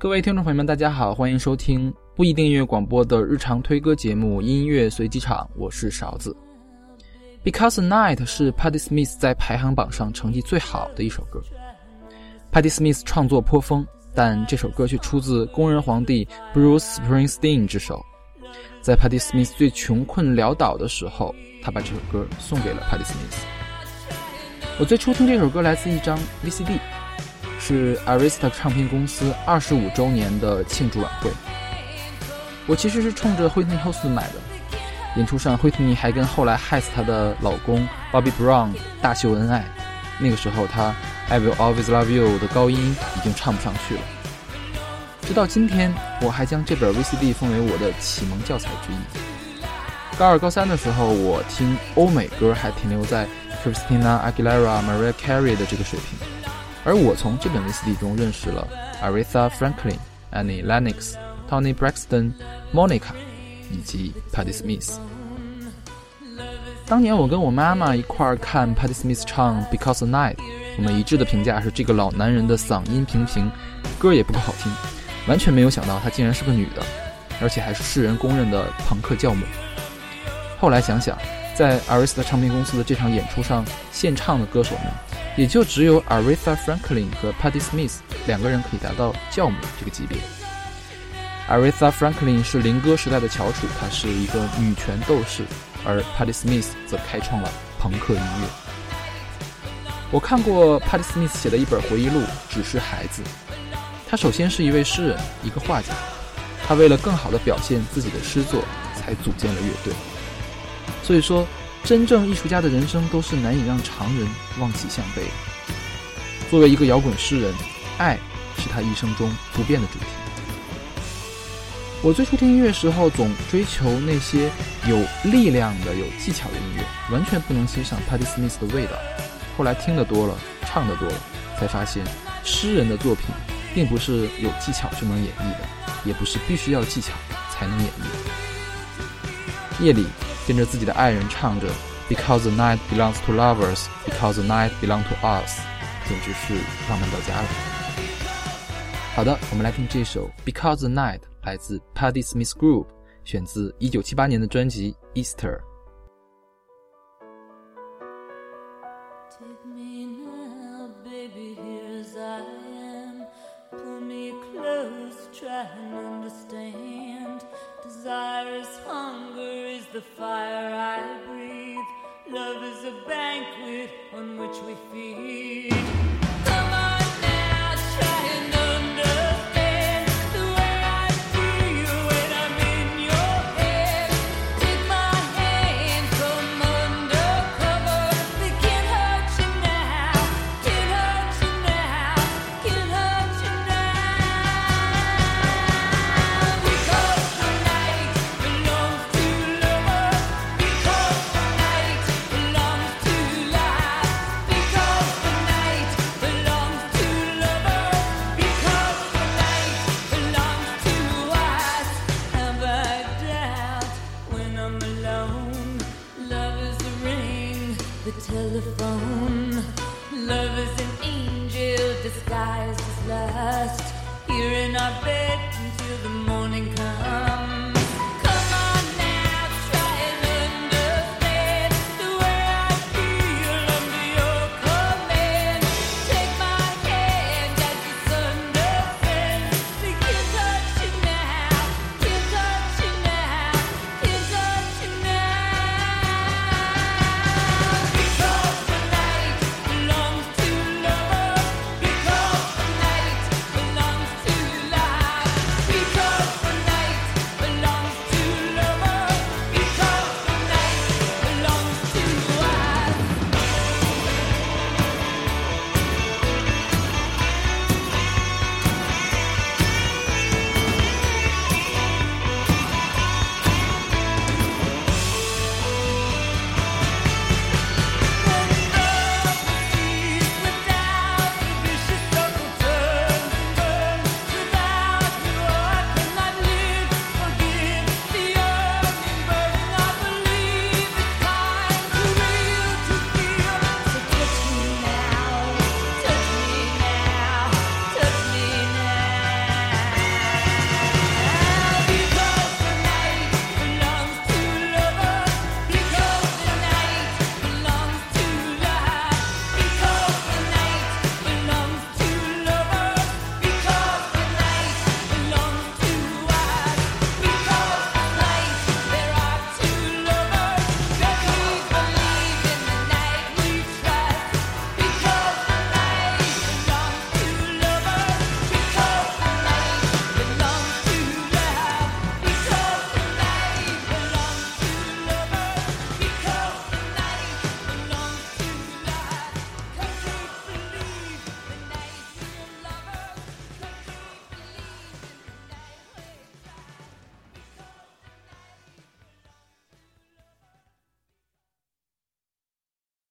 各位听众朋友们，大家好，欢迎收听不一定音乐广播的日常推歌节目《音乐随机场》，我是勺子。Because Night 是 Patti Smith 在排行榜上成绩最好的一首歌。Patti Smith 创作颇丰，但这首歌却出自工人皇帝 Bruce Springsteen 之手。在 Patti Smith 最穷困潦倒的时候，他把这首歌送给了 Patti Smith。我最初听这首歌来自一张 VCD。是 Arista 唱片公司二十五周年的庆祝晚会。我其实是冲着惠特尼·休斯顿买的。演出上，惠特尼还跟后来害死她的老公 Bobby Brown 大秀恩爱。那个时候，她 I Will Always Love You 的高音已经唱不上去了。直到今天，我还将这本 VCD 奉为我的启蒙教材之一。高二、高三的时候，我听欧美歌还停留在 Christina Aguilera、Mariah Carey 的这个水平。而我从这本 VCD 中认识了 Aretha Franklin、Annie Lennox、Tony Braxton、Monica 以及 Patti Smith。当年我跟我妈妈一块儿看 Patti Smith 唱 Because the Night，我们一致的评价是这个老男人的嗓音平平，歌也不够好听，完全没有想到她竟然是个女的，而且还是世人公认的朋克教母。后来想想，在 Aretha 唱片公司的这场演出上献唱的歌手们。也就只有 Aretha Franklin 和 Patti Smith 两个人可以达到教母这个级别。Aretha Franklin 是灵歌时代的翘楚，她是一个女权斗士，而 Patti Smith 则开创了朋克音乐。我看过 Patti Smith 写的一本回忆录《只是孩子》，他首先是一位诗人，一个画家，他为了更好地表现自己的诗作，才组建了乐队。所以说。真正艺术家的人生都是难以让常人望其项背。作为一个摇滚诗人，爱是他一生中不变的主题。我最初听音乐时候，总追求那些有力量的、有技巧的音乐，完全不能欣赏 Patti Smith 的味道。后来听得多了，唱得多了，才发现，诗人的作品并不是有技巧就能演绎的，也不是必须要技巧才能演绎。夜里。跟着自己的爱人唱着 Because the night belongs to lovers, because the night belongs to us，简直是浪漫到家了。好的，我们来听这首 Because the night，来自 Patti Smith Group，选自1978年的专辑 Easter。 The fire I breathe. Love is a banquet on which we feed.